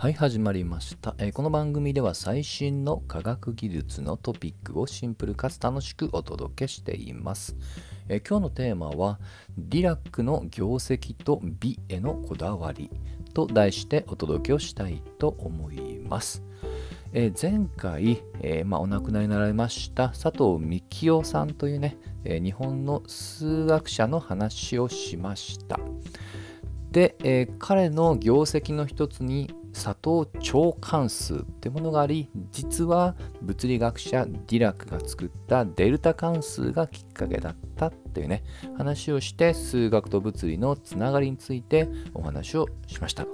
はい、始まりました、えーこの番組では最新の科学技術のトピックをシンプルかつ楽しくお届けしています。えー今日のテーマは、ディラックの業績と美へのこだわりと題してお届けをしたいと思います。えー前回、えーまあ、お亡くなりになられました佐藤幹夫さんというね、え日本の数学者の話をしました。で、えー彼の業績の一つに佐藤超関数ってものがあり実は物理学者ディラックが作ったデルタ関数がきっかけだったっていうね話をして数学と物理のつながりについてお話をしました。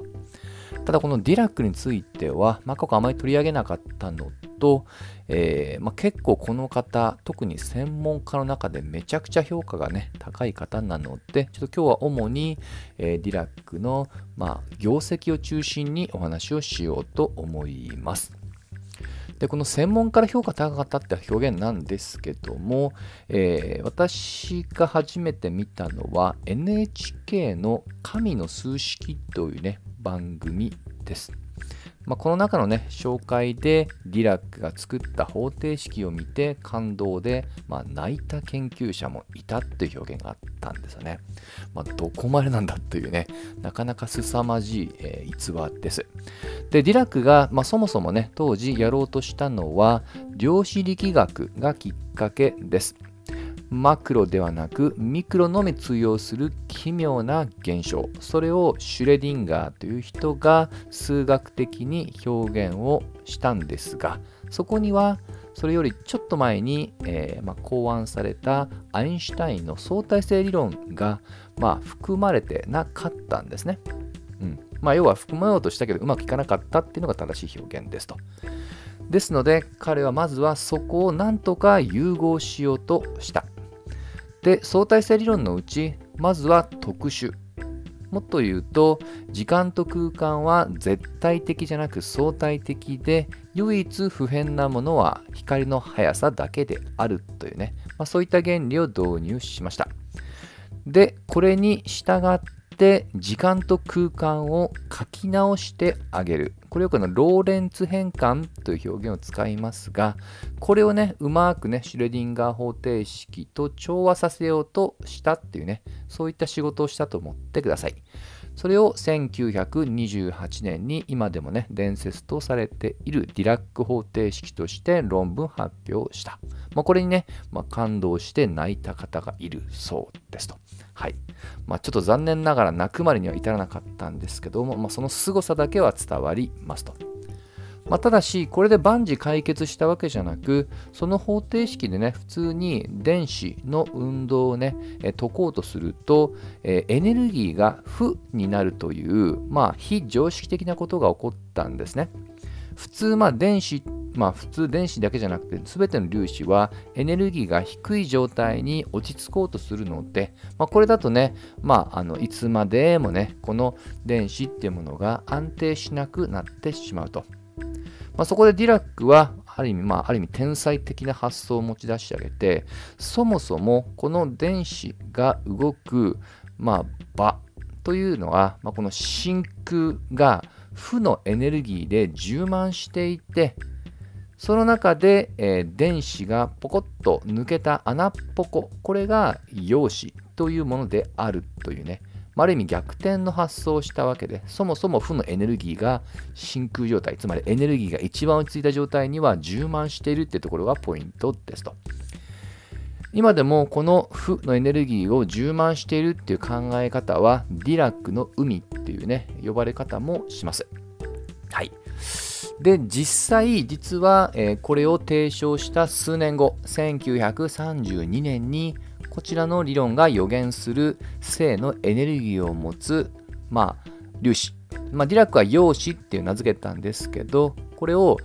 ただこのディラックについては、まあ、過去あまり取り上げなかったのと、えーまあ、結構この方特に専門家の中でめちゃくちゃ評価がね高い方なのでちょっと今日は主に、えーディラックの、まあ、業績を中心にお話をしようと思います。でこの専門から評価高かったって表現なんですけども、えー私が初めて見たのは NHK の「神の数式」というね番組です。まあ、この中のね紹介でディラックが作った方程式を見て感動で、まあ、泣いた研究者もいたっていう表現があったんですよね。まあ、どこまでなんだというねなかなか凄まじい、えー逸話です。でディラックが、まあ、そもそもね当時やろうとしたのは量子力学がきっかけです。マクロではなくミクロのみ通用する奇妙な現象それをシュレディンガーという人が数学的に表現をしたんですがそこにはそれよりちょっと前に、えーまあ、考案されたアインシュタインの相対性理論が、まあ、含まれてなかったんですね。うんまあ、要は含まようとしたけどうまくいかなかったっていうのが正しい表現ですと。ですので彼はまずはそこをなんとか融合しようとした。で相対性理論のうちまずは特殊。もっと言うと時間と空間は絶対的じゃなく相対的で唯一不変なものは光の速さだけであるというね、まあ、そういった原理を導入しました。でこれに従って時間と空間を書き直してあげる。これよくのローレンツ変換という表現を使いますがこれをねうまくねシュレディンガー方程式と調和させようとしたっていうねそういった仕事をしたと思ってください。それを1928年に今でもね伝説とされているディラック方程式として論文発表した、まあ、これにね、まあ、感動して泣いた方がいるそうですと。はい。まあ、ちょっと残念ながら泣くまでには至らなかったんですけども、まあ、その凄さだけは伝わりますと。まあ、ただし、これで万事解決したわけじゃなく、その方程式でね、普通に電子の運動をね、え解こうとすると、えエネルギーが負になるという、まあ、非常識的なことが起こったんですね。普通、まあ、電子、まあ、普通電子だけじゃなくて、すべての粒子はエネルギーが低い状態に落ち着こうとするので、まあ、これだとね、まあ、あのいつまでもね、この電子っていうものが安定しなくなってしまうと。まあ、そこでディラックは、ある意味、まあ、ある意味天才的な発想を持ち出してあげて、そもそもこの電子が動く、まあ、場というのは、まあ、この真空が負のエネルギーで充満していて、その中で、えー電子がポコッと抜けた穴っぽこ、これが陽子というものであるというね、ある意味逆転の発想をしたわけで、そもそも負のエネルギーが真空状態、つまりエネルギーが一番落ち着いた状態には充満しているってところがポイントですと。今でもこの負のエネルギーを充満しているっていう考え方はディラックの海っていうね呼ばれ方もします。はい。で実際実は、えーこれを提唱した数年後1932年にこちらの理論が予言する正のエネルギーを持つ、まあ、粒子、まあ、ディラックは陽子っていう名付けたんですけどこれを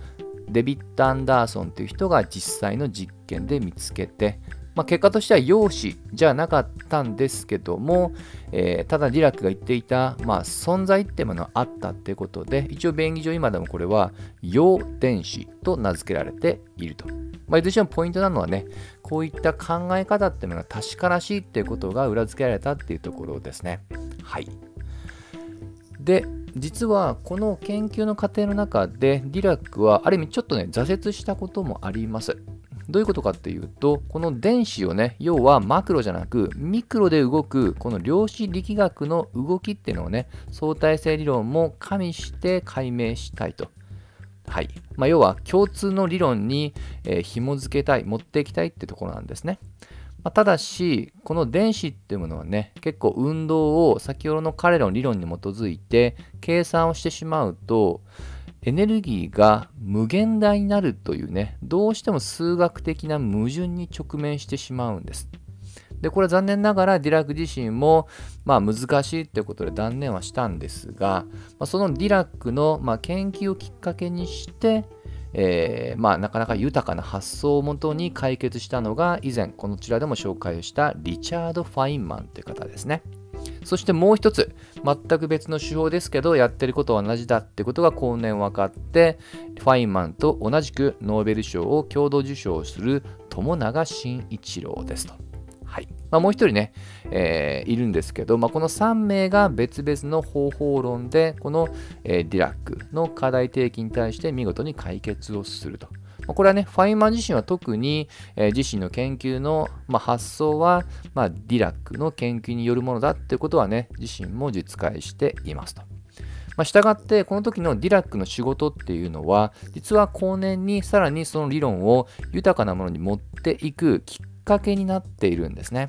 デビッド・アンダーソンという人が実際の実験で見つけて、まあ、結果としては陽子じゃなかったんですけども、えーただディラックが言っていた、まあ、存在っていうものがあったってことで一応便宜上今でもこれは陽電子と名付けられていると。まあ、いずれにしてもポイントなのはねこういった考え方っていうのが確からしいっていうことが裏付けられたっていうところですね。はい。で実はこの研究の過程の中でディラックはある意味ちょっとね挫折したこともありますどういうことかっていうとこの電子をね要はマクロじゃなくミクロで動くこの量子力学の動きっていうのをね相対性理論も加味して解明したいと。はい。まあ、要は共通の理論に、えー、紐付けたい持っていきたいってところなんですね。ま、ただし、この電子っていうものはね、結構運動を先ほどの彼らの理論に基づいて計算をしてしまうと、エネルギーが無限大になるというね、どうしても数学的な矛盾に直面してしまうんです。で、これは残念ながらディラック自身も、まあ、難しいってことで断念はしたんですが、まあ、そのディラックの、まあ、研究をきっかけにして、えー、まあ、なかなか豊かな発想をもとに解決したのが以前こちらでも紹介したリチャード・ファインマンという方ですね。そしてもう一つ、全く別の手法ですけど、やってることは同じだってことが後年分かって、ファインマンと同じくノーベル賞を共同受賞する朝永振一郎ですと。はいまあ、もう一人ね、えー、いるんですけど、まあ、この3名が別々の方法論で、この、えー、ディラックの課題提起に対して見事に解決をすると。これはね、ファインマン自身は特に、えー、自身の研究の、まあ、発想は、まあ、ディラックの研究によるものだっていうことはね、自身も述懐していますと。まあ、したがって、この時のディラックの仕事っていうのは、実は後年にさらにその理論を豊かなものに持っていくきっかけになっているんですね。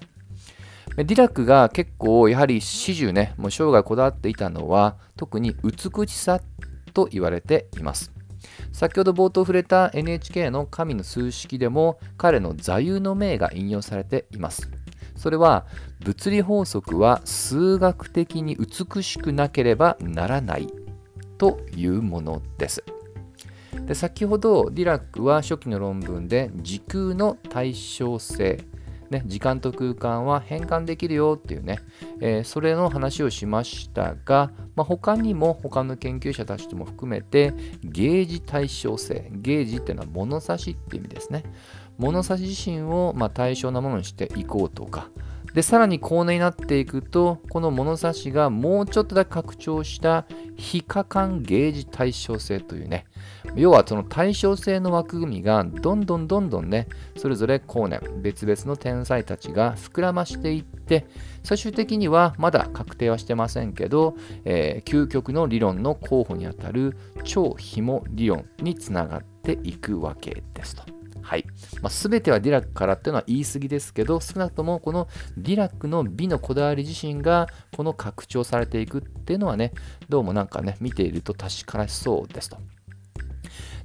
ディラックが結構やはり始終ね、もう生涯こだわっていたのは特に美しさと言われています。先ほど冒頭触れた NHK の神の数式でも彼の座右の銘が引用されています。それは物理法則は数学的に美しくなければならないというものです。で先ほどディラックは初期の論文で時空の対称性、ね、時間と空間は変換できるよっていうね、えー、それの話をしましたが、まあ、他にも他の研究者たちとも含めてゲージ対称性ゲージっていうのは物差しっていう意味ですね。物差し自身をま対象なものにしていこうとかでさらに高年になっていくとこの物差しがもうちょっとだけ拡張した非可感ゲージ対称性というね要はその対称性の枠組みがどんどんどんどんねそれぞれ後年別々の天才たちが膨らましていって最終的にはまだ確定はしてませんけど、えー、究極の理論の候補にあたる超紐理論につながっていくわけですと。はいまあ、全てはディラックからっていうのは言い過ぎですけど少なくともこのディラックの美のこだわり自身がこの拡張されていくっていうのはねどうもなんかね見ていると確からしそうですと。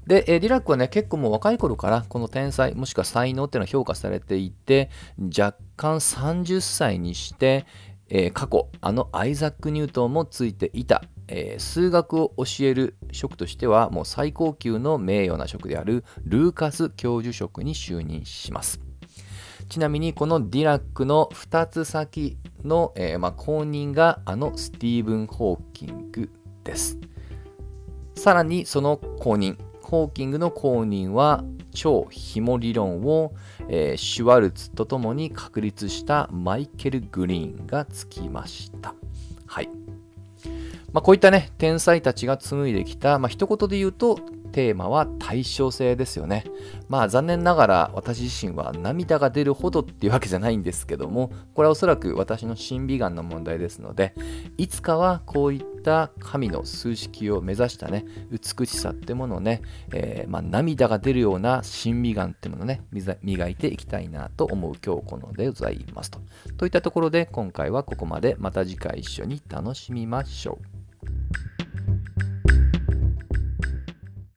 で、ディラックはね、結構もう若い頃からこの天才、もしくは才能っていうのは評価されていて、弱冠30歳にして、えー、過去、あのアイザック・ニュートンもついていた、えー、数学を教える職としてはもう最高級の名誉な職であるルーカス教授職に就任します。ちなみにこのディラックの2つ先の、えー、まあ、後任があのスティーブン・ホーキングです。さらにその後任、ホーキングの後任は超紐理論を、えー、シュワルツとともに確立したマイケル・グリーンがつきました。はい。まあ、こういったね、天才たちが紡いできた、まあ、一言で言うと、テーマは対称性ですよね。まあ残念ながら私自身は涙が出るほどっていうわけじゃないんですけども、これはおそらく私の審美眼の問題ですので、いつかはこういった神の数式を目指したね、美しさってものをね、えー、まあ、涙が出るような審美眼ってものをね、磨いていきたいなと思う今日このでございますと。といったところで今回はここまで。また次回一緒に楽しみましょう。